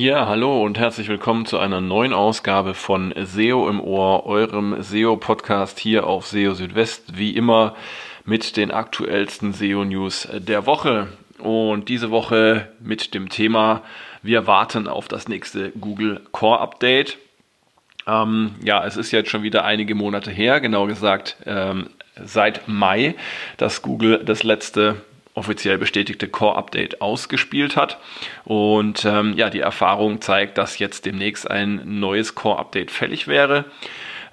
Ja, hallo und herzlich willkommen zu einer neuen Ausgabe von SEO im Ohr, eurem SEO-Podcast hier auf SEO Südwest, wie immer mit den aktuellsten SEO-News der Woche. Und diese Woche mit dem Thema, wir warten auf das nächste Google Core Update. Ähm, ja, es ist jetzt schon wieder einige Monate her, genau gesagt ähm, seit Mai, dass Google das letzte offiziell bestätigte Core-Update ausgespielt hat. Und ähm, ja, die Erfahrung zeigt, dass jetzt demnächst ein neues Core-Update fällig wäre.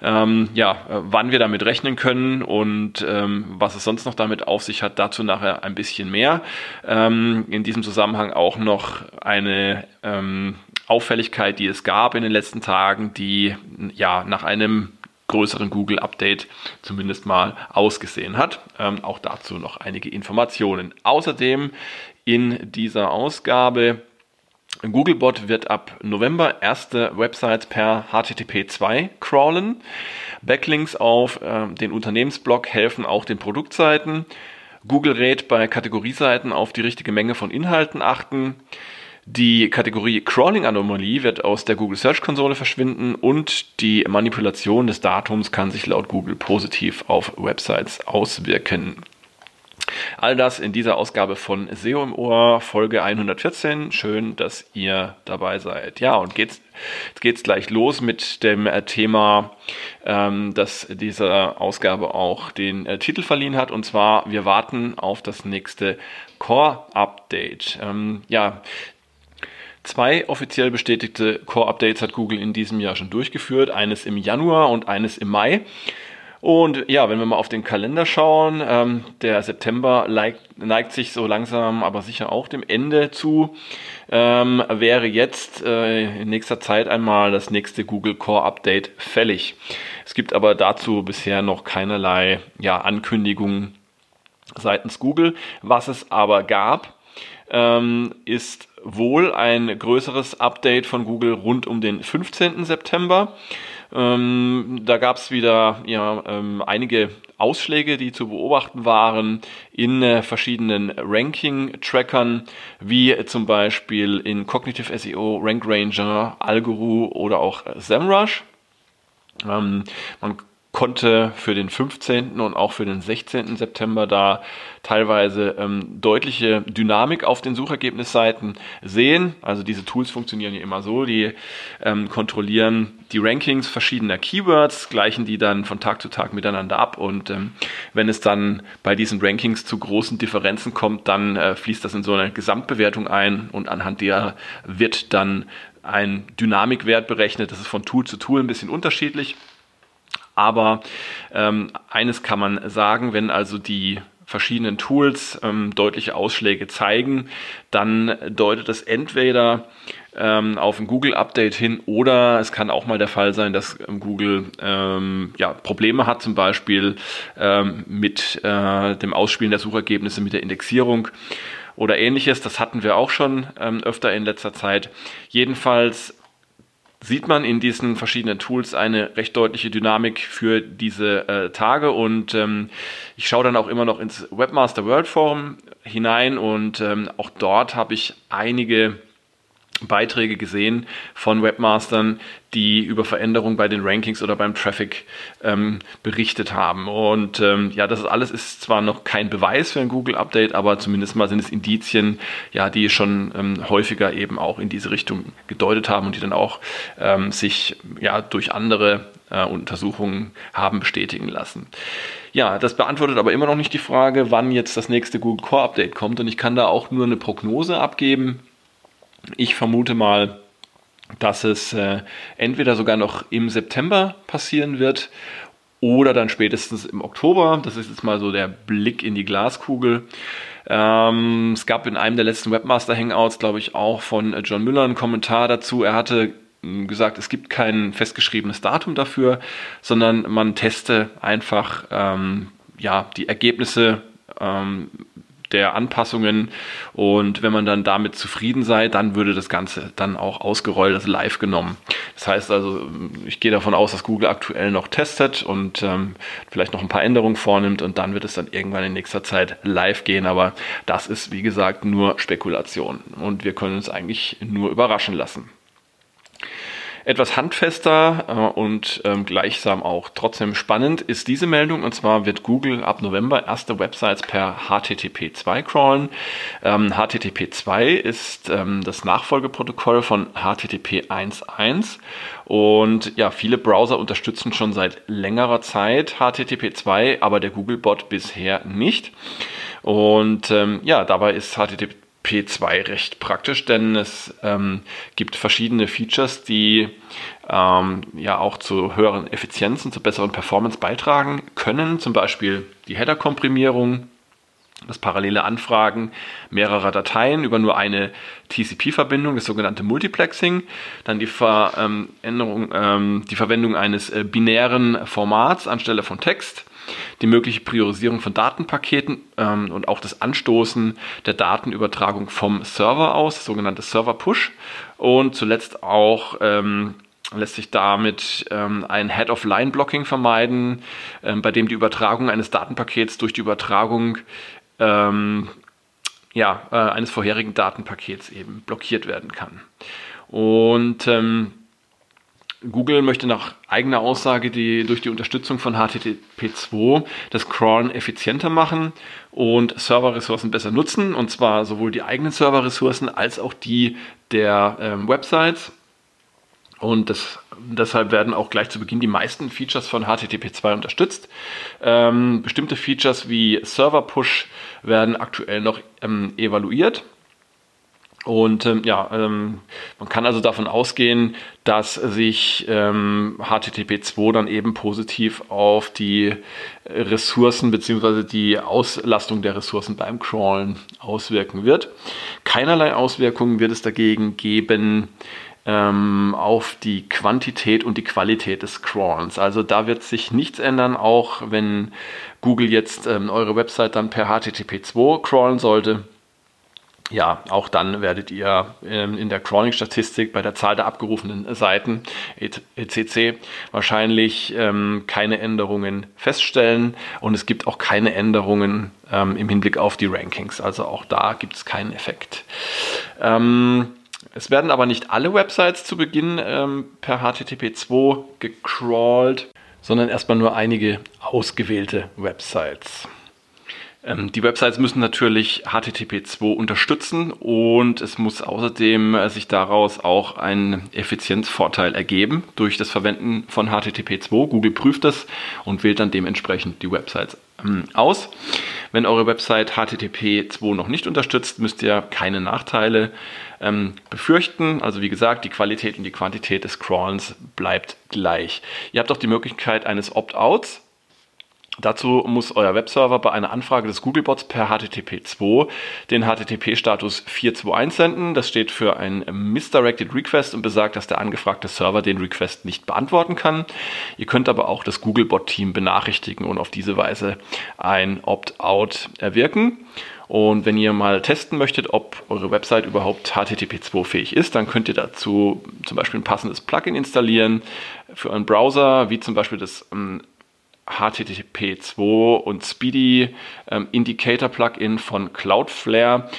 Ähm, ja, wann wir damit rechnen können und ähm, was es sonst noch damit auf sich hat, dazu nachher ein bisschen mehr. Ähm, in diesem Zusammenhang auch noch eine ähm, Auffälligkeit, die es gab in den letzten Tagen, die ja nach einem größeren Google-Update zumindest mal ausgesehen hat. Ähm, auch dazu noch einige Informationen. Außerdem in dieser Ausgabe Googlebot wird ab November erste Websites per HTTP2 crawlen. Backlinks auf äh, den Unternehmensblog helfen auch den Produktseiten. Google rät bei Kategorieseiten auf die richtige Menge von Inhalten achten. Die Kategorie Crawling Anomalie wird aus der Google Search Konsole verschwinden und die Manipulation des Datums kann sich laut Google positiv auf Websites auswirken. All das in dieser Ausgabe von SEO im Ohr, Folge 114. Schön, dass ihr dabei seid. Ja, und geht's, jetzt geht's gleich los mit dem äh, Thema, ähm, das dieser Ausgabe auch den äh, Titel verliehen hat. Und zwar, wir warten auf das nächste Core-Update. Ähm, ja, Zwei offiziell bestätigte Core-Updates hat Google in diesem Jahr schon durchgeführt, eines im Januar und eines im Mai. Und ja, wenn wir mal auf den Kalender schauen, ähm, der September neigt, neigt, sich so langsam, aber sicher auch dem Ende zu, ähm, wäre jetzt äh, in nächster Zeit einmal das nächste Google Core Update fällig. Es gibt aber dazu bisher noch keinerlei ja, Ankündigungen seitens Google. Was es aber gab, ähm, ist wohl ein größeres Update von Google rund um den 15. September. Ähm, da gab es wieder ja, ähm, einige Ausschläge, die zu beobachten waren in äh, verschiedenen Ranking-Trackern, wie zum Beispiel in Cognitive SEO, Rank Ranger, Algoroo oder auch SEMrush. Ähm, man konnte für den 15. und auch für den 16. September da teilweise ähm, deutliche Dynamik auf den Suchergebnisseiten sehen. Also diese Tools funktionieren ja immer so, die ähm, kontrollieren die Rankings verschiedener Keywords, gleichen die dann von Tag zu Tag miteinander ab und ähm, wenn es dann bei diesen Rankings zu großen Differenzen kommt, dann äh, fließt das in so eine Gesamtbewertung ein und anhand der wird dann ein Dynamikwert berechnet. Das ist von Tool zu Tool ein bisschen unterschiedlich. Aber ähm, eines kann man sagen, wenn also die verschiedenen Tools ähm, deutliche Ausschläge zeigen, dann deutet es entweder ähm, auf ein Google-Update hin oder es kann auch mal der Fall sein, dass ähm, Google ähm, ja, Probleme hat, zum Beispiel ähm, mit äh, dem Ausspielen der Suchergebnisse, mit der Indexierung oder ähnliches. Das hatten wir auch schon ähm, öfter in letzter Zeit. Jedenfalls sieht man in diesen verschiedenen Tools eine recht deutliche Dynamik für diese äh, Tage. Und ähm, ich schaue dann auch immer noch ins Webmaster World Forum hinein. Und ähm, auch dort habe ich einige Beiträge gesehen von Webmastern, die über Veränderungen bei den Rankings oder beim Traffic ähm, berichtet haben. Und ähm, ja, das alles ist zwar noch kein Beweis für ein Google-Update, aber zumindest mal sind es Indizien, ja, die schon ähm, häufiger eben auch in diese Richtung gedeutet haben und die dann auch ähm, sich ja durch andere äh, Untersuchungen haben bestätigen lassen. Ja, das beantwortet aber immer noch nicht die Frage, wann jetzt das nächste Google Core Update kommt. Und ich kann da auch nur eine Prognose abgeben ich vermute mal, dass es äh, entweder sogar noch im September passieren wird oder dann spätestens im Oktober. Das ist jetzt mal so der Blick in die Glaskugel. Ähm, es gab in einem der letzten Webmaster-Hangouts, glaube ich, auch von John Müller einen Kommentar dazu. Er hatte hm, gesagt, es gibt kein festgeschriebenes Datum dafür, sondern man teste einfach ähm, ja, die Ergebnisse ähm, der Anpassungen und wenn man dann damit zufrieden sei, dann würde das Ganze dann auch ausgerollt, also live genommen. Das heißt also, ich gehe davon aus, dass Google aktuell noch testet und ähm, vielleicht noch ein paar Änderungen vornimmt und dann wird es dann irgendwann in nächster Zeit live gehen. Aber das ist, wie gesagt, nur Spekulation und wir können uns eigentlich nur überraschen lassen etwas handfester äh, und ähm, gleichsam auch trotzdem spannend ist diese Meldung. Und zwar wird Google ab November erste Websites per HTTP2 crawlen. Ähm, HTTP2 ist ähm, das Nachfolgeprotokoll von HTTP 1.1 und ja, viele Browser unterstützen schon seit längerer Zeit HTTP2, aber der Googlebot bisher nicht. Und ähm, ja, dabei ist HTTP P2 recht praktisch, denn es ähm, gibt verschiedene Features, die ähm, ja auch zu höheren Effizienzen, zu besseren Performance beitragen können. Zum Beispiel die Header-Komprimierung, das parallele Anfragen mehrerer Dateien über nur eine TCP-Verbindung, das sogenannte Multiplexing, dann die, Veränderung, ähm, die Verwendung eines äh, binären Formats anstelle von Text, die mögliche Priorisierung von Datenpaketen ähm, und auch das Anstoßen der Datenübertragung vom Server aus, sogenannte Server Push. Und zuletzt auch ähm, lässt sich damit ähm, ein Head-of-Line-Blocking vermeiden, ähm, bei dem die Übertragung eines Datenpakets durch die Übertragung ähm, ja, äh, eines vorherigen Datenpakets eben blockiert werden kann. Und ähm, Google möchte nach eigener Aussage die, durch die Unterstützung von HTTP2 das Crawlen effizienter machen und Serverressourcen besser nutzen, und zwar sowohl die eigenen Serverressourcen als auch die der ähm, Websites. Und das, deshalb werden auch gleich zu Beginn die meisten Features von HTTP2 unterstützt. Ähm, bestimmte Features wie Server Push werden aktuell noch ähm, evaluiert und ähm, ja, ähm, man kann also davon ausgehen, dass sich ähm, HTTP2 dann eben positiv auf die Ressourcen bzw. die Auslastung der Ressourcen beim Crawlen auswirken wird. Keinerlei Auswirkungen wird es dagegen geben ähm, auf die Quantität und die Qualität des Crawlens. Also da wird sich nichts ändern, auch wenn Google jetzt ähm, eure Website dann per HTTP2 crawlen sollte ja, auch dann werdet ihr ähm, in der Crawling-Statistik bei der Zahl der abgerufenen Seiten ECC wahrscheinlich ähm, keine Änderungen feststellen und es gibt auch keine Änderungen ähm, im Hinblick auf die Rankings. Also auch da gibt es keinen Effekt. es werden aber nicht alle Websites zu Beginn per HTTP2 gecrawlt, sondern erstmal nur einige ausgewählte Websites. Ähm, die Websites müssen natürlich HTTP2 unterstützen und es muss außerdem äh, sich daraus auch ein Effizienzvorteil ergeben durch das Verwenden von HTTP2. Google prüft das und wählt dann dementsprechend die Websites ähm, aus. Wenn eure Website HTTP2 noch nicht unterstützt, müsst ihr keine Nachteile ähm, befürchten. Also wie gesagt, die Qualität und die Quantität des Crawlens bleibt gleich. Ihr habt auch die Möglichkeit eines Opt-outs Dazu muss euer Webserver bei einer Anfrage des Googlebots per HTTP2 den HTTP-Status 421 senden. Das steht für ein Misdirected Request und besagt, dass der angefragte Server den Request nicht beantworten kann. Ihr könnt aber auch das Googlebot-Team benachrichtigen und auf diese Weise ein Opt-out erwirken. Und wenn ihr mal testen möchtet, ob eure Website überhaupt HTTP2-fähig ist, dann könnt ihr dazu zum Beispiel ein passendes Plugin installieren für einen Browser, wie zum Beispiel das ähm, HTTP2 und Speedy ähm, Indicator Plugin von Cloudflare.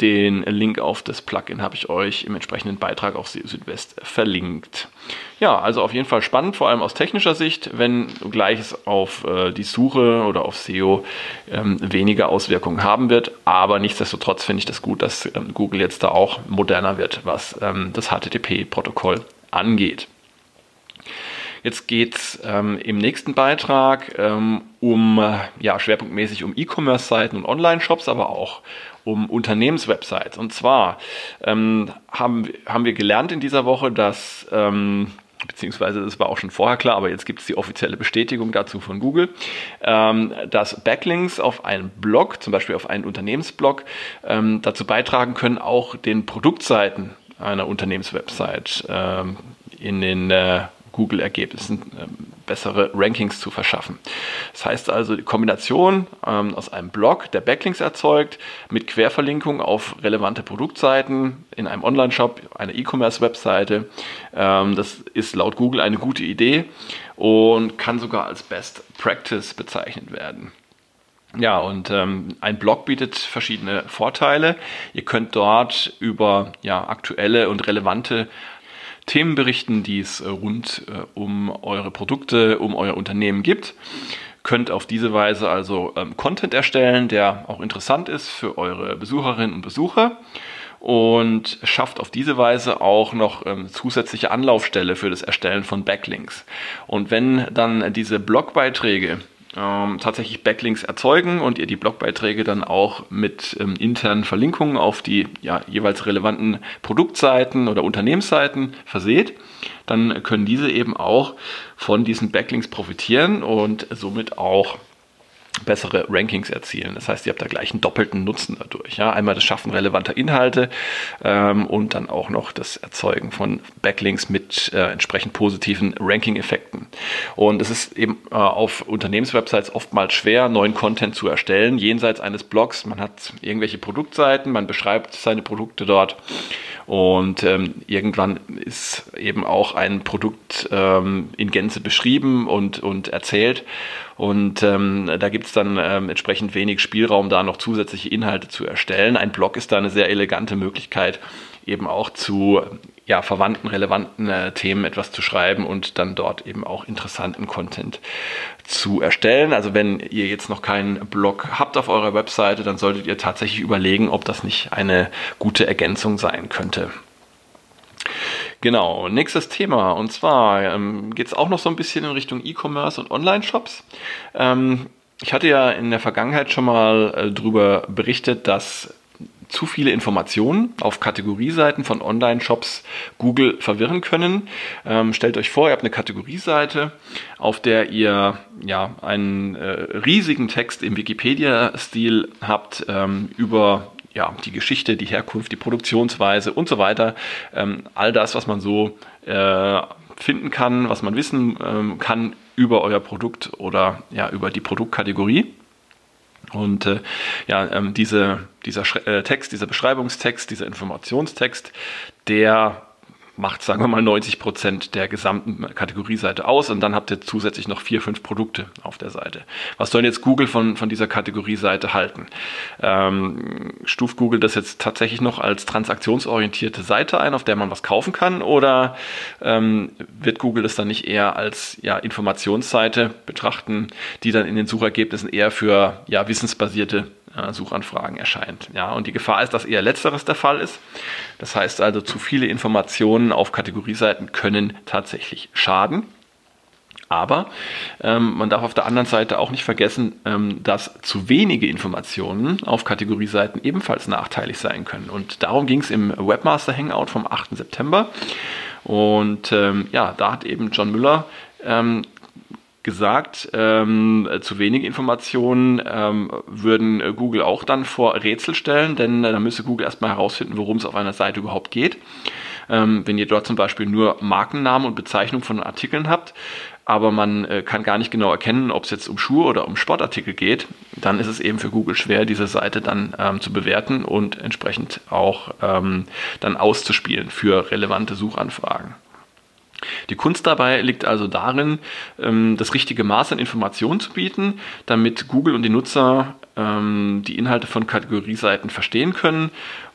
Den Link auf das Plugin habe ich euch im entsprechenden Beitrag auf Südwest verlinkt. Ja, also auf jeden Fall spannend, vor allem aus technischer Sicht, wenn gleiches auf äh, die Suche oder auf SEO ähm, weniger Auswirkungen haben wird. Aber nichtsdestotrotz finde ich das gut, dass ähm, Google jetzt da auch moderner wird, was ähm, das HTTP-Protokoll angeht. Jetzt geht es ähm, im nächsten Beitrag ähm, um, äh, ja, schwerpunktmäßig um E-Commerce-Seiten und Online-Shops, aber auch um Unternehmenswebsites. Und zwar ähm, haben, haben wir gelernt in dieser Woche, dass ähm, beziehungsweise das war auch schon vorher klar, aber jetzt gibt es die offizielle Bestätigung dazu von Google, ähm, dass Backlinks auf einen Blog, zum Beispiel auf einen Unternehmensblog, ähm, dazu beitragen können, auch den Produktseiten einer Unternehmenswebsite ähm, in den äh, Google-Ergebnissen ähm, bessere Rankings zu verschaffen. Das heißt also die Kombination ähm, aus einem Blog, der Backlinks erzeugt, mit Querverlinkung auf relevante Produktseiten in einem Online-Shop, einer E-Commerce-Webseite. Ähm, das ist laut Google eine gute Idee und kann sogar als Best Practice bezeichnet werden. Ja, und ähm, ein Blog bietet verschiedene Vorteile. Ihr könnt dort über ja, aktuelle und relevante Themen berichten, die es äh, rund äh, um eure Produkte, um euer Unternehmen gibt. Könnt auf diese Weise also ähm, Content erstellen, der auch interessant ist für eure Besucherinnen und Besucher und schafft auf diese Weise auch noch ähm, zusätzliche Anlaufstelle für das Erstellen von Backlinks. Und wenn dann diese Blogbeiträge ähm, tatsächlich Backlinks erzeugen und ihr die Blogbeiträge dann auch mit ähm, internen Verlinkungen auf die ja, jeweils relevanten Produktseiten oder Unternehmensseiten verseht, dann können diese eben auch von diesen Backlinks profitieren und somit auch bessere Rankings erzielen. Das heißt, ihr habt da gleich einen doppelten Nutzen dadurch. Ja? Einmal das Schaffen relevanter Inhalte ähm, und dann auch noch das Erzeugen von Backlinks mit äh, entsprechend positiven Ranking-Effekten. Und es ist eben äh, auf Unternehmenswebsites oftmals schwer, neuen Content zu erstellen, jenseits eines Blogs. Man hat irgendwelche Produktseiten, man beschreibt seine Produkte dort und ähm, irgendwann ist eben auch ein Produkt ähm, in Gänze beschrieben und, und erzählt. Und ähm, da gibt es dann ähm, entsprechend wenig Spielraum, da noch zusätzliche Inhalte zu erstellen. Ein Blog ist da eine sehr elegante Möglichkeit, eben auch zu ja, verwandten, relevanten äh, Themen etwas zu schreiben und dann dort eben auch interessanten Content zu erstellen. Also wenn ihr jetzt noch keinen Blog habt auf eurer Webseite, dann solltet ihr tatsächlich überlegen, ob das nicht eine gute Ergänzung sein könnte. Genau, nächstes Thema. Und zwar ähm, geht es auch noch so ein bisschen in Richtung E-Commerce und Online-Shops. Ähm, ich hatte ja in der Vergangenheit schon mal äh, darüber berichtet, dass zu viele Informationen auf Kategorieseiten von Online-Shops Google verwirren können. Ähm, stellt euch vor, ihr habt eine Kategorieseite, auf der ihr ja einen äh, riesigen Text im Wikipedia-Stil habt ähm, über ja, die Geschichte, die Herkunft, die Produktionsweise und so weiter. Ähm, all das, was man so äh, finden kann, was man wissen ähm, kann über euer Produkt oder ja, über die Produktkategorie. Und äh, ja, ähm, diese, dieser Sch äh, Text, dieser Beschreibungstext, dieser Informationstext, der macht, sagen wir mal, 90 Prozent der gesamten Kategorieseite aus und dann habt ihr zusätzlich noch vier, fünf Produkte auf der Seite. Was soll jetzt Google von, von dieser Kategorieseite halten? Ähm, stuft Google das jetzt tatsächlich noch als transaktionsorientierte Seite ein, auf der man was kaufen kann oder ähm, wird Google das dann nicht eher als ja, Informationsseite betrachten, die dann in den Suchergebnissen eher für ja, wissensbasierte äh, Suchanfragen erscheint. Ja, und die Gefahr ist, dass eher letzteres der Fall ist. Das heißt also, zu viele Informationen auf Kategorieseiten können tatsächlich schaden. Aber ähm, man darf auf der anderen Seite auch nicht vergessen, ähm, dass zu wenige Informationen auf Kategorieseiten ebenfalls nachteilig sein können. Und darum ging es im Webmaster Hangout vom 8. September. Und ähm, ja, da hat eben John Müller ähm, gesagt, ähm, zu wenig Informationen ähm, würden Google auch dann vor Rätsel stellen, denn äh, da müsste Google erstmal herausfinden, worum es auf einer Seite überhaupt geht. Ähm, wenn ihr dort zum Beispiel nur Markennamen und Bezeichnung von Artikeln habt, aber man äh, kann gar nicht genau erkennen, ob es jetzt um Schuhe oder um Sportartikel geht, dann ist es eben für Google schwer, diese Seite dann ähm, zu bewerten und entsprechend auch ähm, dann auszuspielen für relevante Suchanfragen. Die Kunst dabei liegt also darin, ähm, das richtige Maß an Informationen zu bieten, damit Google und die Nutzer ähm, die Inhalte von Kategorieseiten verstehen können,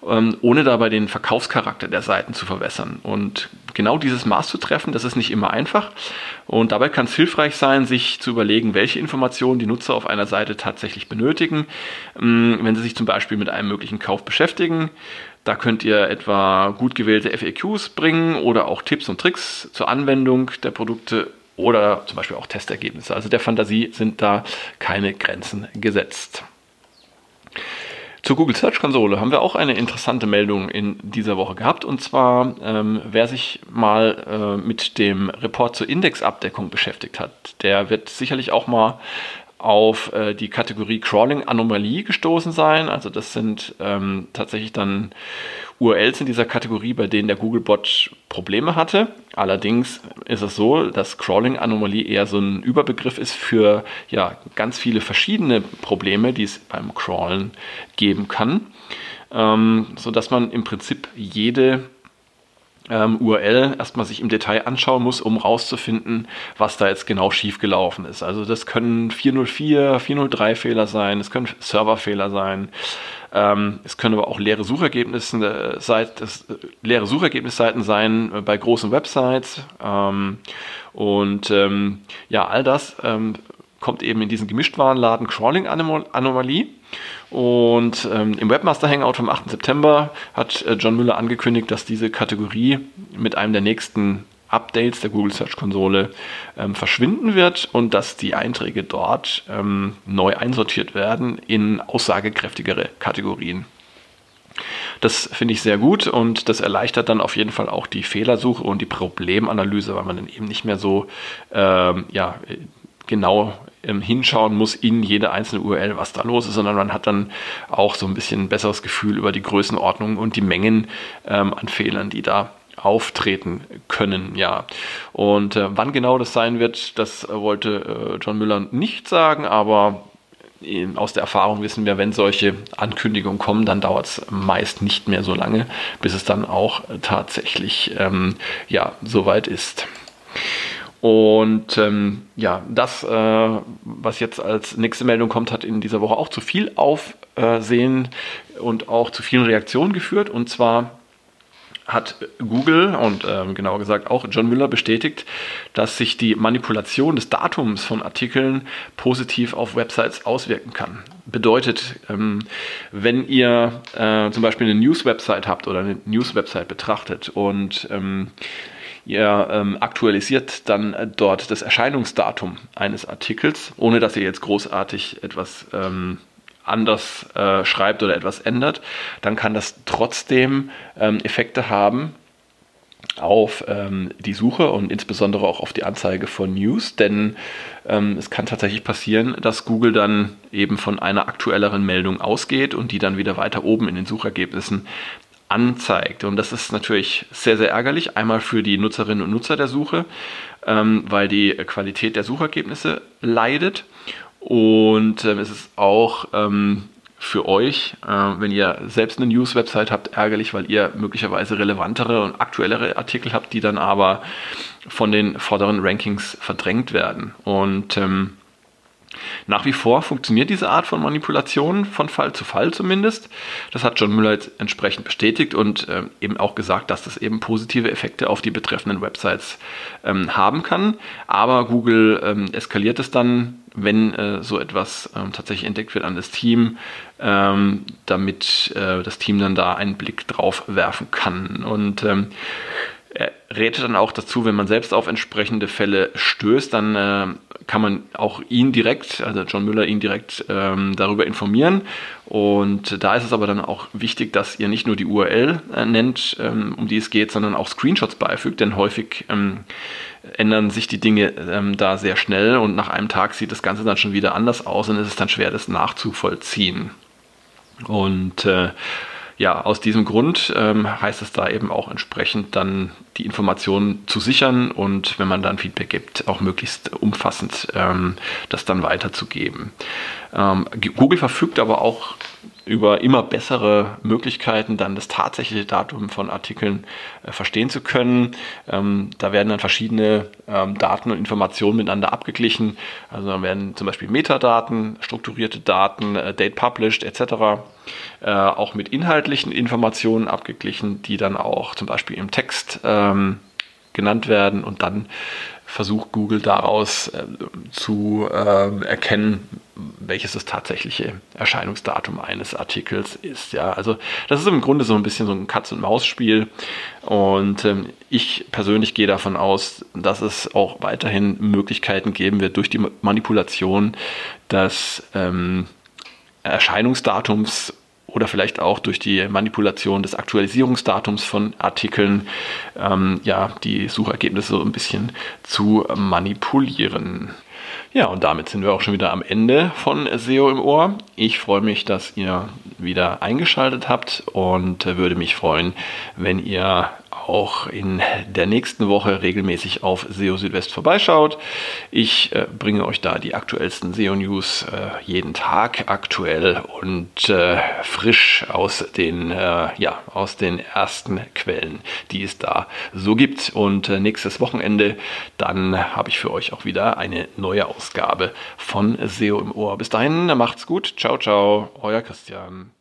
ähm, ohne dabei den Verkaufscharakter der Seiten zu verwässern. Und genau dieses Maß zu treffen, das ist nicht immer einfach. Und dabei kann es hilfreich sein, sich zu überlegen, welche Informationen die Nutzer auf einer Seite tatsächlich benötigen, wenn sie sich zum Beispiel mit einem möglichen Kauf beschäftigen da könnt ihr etwa gut gewählte FAQs bringen oder auch Tipps und Tricks zur Anwendung der Produkte oder zum Beispiel auch Testergebnisse. Also der Fantasie sind da keine Grenzen gesetzt. Zur Google Search Konsole haben wir auch eine interessante Meldung in dieser Woche gehabt. Und zwar, ähm, wer sich mal äh, mit dem Report zur Indexabdeckung beschäftigt hat, der wird sicherlich auch mal auf äh, die Kategorie Crawling Anomalie gestoßen sein. Also das sind ähm, tatsächlich dann URLs in dieser Kategorie, bei denen der Googlebot Probleme hatte. Allerdings ist es so, dass Crawling Anomalie eher so ein Überbegriff ist für ja, ganz viele verschiedene Probleme, die es beim Crawlen geben kann, ähm, sodass man im Prinzip jede ähm, URL erstmal sich im Detail anschauen muss, um rauszufinden, was da jetzt genau schiefgelaufen ist. Also das können 404, 403 Fehler sein, es können Serverfehler sein, ähm, es können aber auch leere Suchergebnisse, äh, Seit, äh, leere Suchergebnisseiten sein äh, bei großen Websites. Ähm, und ähm, ja, all das ähm, kommt eben in diesen Gemischtwarenladen Crawling Anomalie. Und ähm, im Webmaster Hangout vom 8. September hat äh, John Müller angekündigt, dass diese Kategorie mit einem der nächsten Updates der Google Search Konsole ähm, verschwinden wird und dass die Einträge dort ähm, neu einsortiert werden in aussagekräftigere Kategorien. Das finde ich sehr gut und das erleichtert dann auf jeden Fall auch die Fehlersuche und die Problemanalyse, weil man dann eben nicht mehr so ähm, ja, genau ähm, hinschauen muss in jede einzelne URL, was da los ist, sondern man hat dann auch so ein bisschen ein besseres Gefühl über die Größenordnung und die Mengen ähm, an Fehlern, die da auftreten können, ja. Und äh, wann genau das sein wird, das wollte äh, John Müller nicht sagen, aber aus der Erfahrung wissen wir, wenn solche Ankündigungen kommen, dann dauert es meist nicht mehr so lange, bis es dann auch tatsächlich ähm, ja, soweit ist. Und ähm, ja, das, äh, was jetzt als nächste Meldung kommt, hat in dieser Woche auch zu viel Aufsehen und auch zu vielen Reaktionen geführt. Und zwar hat Google und ähm, genauer gesagt auch John Müller bestätigt, dass sich die Manipulation des Datums von Artikeln positiv auf Websites auswirken kann. Bedeutet, ähm, wenn ihr äh, zum Beispiel eine News-Website habt oder eine News-Website betrachtet und ähm, Ihr ähm, aktualisiert dann dort das Erscheinungsdatum eines Artikels, ohne dass ihr jetzt großartig etwas ähm, anders äh, schreibt oder etwas ändert. Dann kann das trotzdem ähm, Effekte haben auf ähm, die Suche und insbesondere auch auf die Anzeige von News, denn ähm, es kann tatsächlich passieren, dass Google dann eben von einer aktuelleren Meldung ausgeht und die dann wieder weiter oben in den Suchergebnissen anzeigt. Und das ist natürlich sehr, sehr ärgerlich. Einmal für die Nutzerinnen und Nutzer der Suche, ähm, weil die Qualität der Suchergebnisse leidet. Und ähm, es ist auch ähm, für euch, äh, wenn ihr selbst eine News-Website habt, ärgerlich, weil ihr möglicherweise relevantere und aktuellere Artikel habt, die dann aber von den vorderen Rankings verdrängt werden. Und ähm, nach wie vor funktioniert diese Art von Manipulation von Fall zu Fall zumindest. Das hat John Müller jetzt entsprechend bestätigt und äh, eben auch gesagt, dass das eben positive Effekte auf die betreffenden Websites ähm, haben kann. Aber Google ähm, eskaliert es dann, wenn äh, so etwas ähm, tatsächlich entdeckt wird an das Team, ähm, damit äh, das Team dann da einen Blick drauf werfen kann. Und ähm, rät dann auch dazu, wenn man selbst auf entsprechende Fälle stößt, dann äh, kann man auch ihn direkt, also John Müller ihn direkt ähm, darüber informieren. Und da ist es aber dann auch wichtig, dass ihr nicht nur die URL äh, nennt, ähm, um die es geht, sondern auch Screenshots beifügt, denn häufig ähm, ändern sich die Dinge ähm, da sehr schnell und nach einem Tag sieht das Ganze dann schon wieder anders aus und es ist dann schwer, das nachzuvollziehen. Und äh, ja, aus diesem Grund ähm, heißt es da eben auch entsprechend dann die Informationen zu sichern und wenn man dann Feedback gibt, auch möglichst umfassend ähm, das dann weiterzugeben. Ähm, Google verfügt aber auch über immer bessere Möglichkeiten, dann das tatsächliche Datum von Artikeln äh, verstehen zu können. Ähm, da werden dann verschiedene ähm, Daten und Informationen miteinander abgeglichen. Also dann werden zum Beispiel Metadaten, strukturierte Daten, äh, Date Published etc. Äh, auch mit inhaltlichen Informationen abgeglichen, die dann auch zum Beispiel im Text ähm, genannt werden und dann versucht Google daraus äh, zu äh, erkennen, welches das tatsächliche Erscheinungsdatum eines Artikels ist. Ja, also das ist im Grunde so ein bisschen so ein Katz-und-Maus-Spiel und ähm, ich persönlich gehe davon aus, dass es auch weiterhin Möglichkeiten geben wird durch die Manipulation des ähm, Erscheinungsdatums oder vielleicht auch durch die Manipulation des Aktualisierungsdatums von Artikeln ähm, ja, die Suchergebnisse so ein bisschen zu manipulieren. Ja, und damit sind wir auch schon wieder am Ende von SEO im Ohr. Ich freue mich, dass ihr wieder eingeschaltet habt und würde mich freuen, wenn ihr auch in der nächsten Woche regelmäßig auf SEO Südwest vorbeischaut. Ich äh, bringe euch da die aktuellsten SEO-News äh, jeden Tag aktuell und äh, frisch aus den, äh, ja, aus den ersten Quellen, die es da so gibt. Und äh, nächstes Wochenende, dann habe ich für euch auch wieder eine neue Ausgabe von SEO im Ohr. Bis dahin, macht's gut. Ciao, ciao, euer Christian.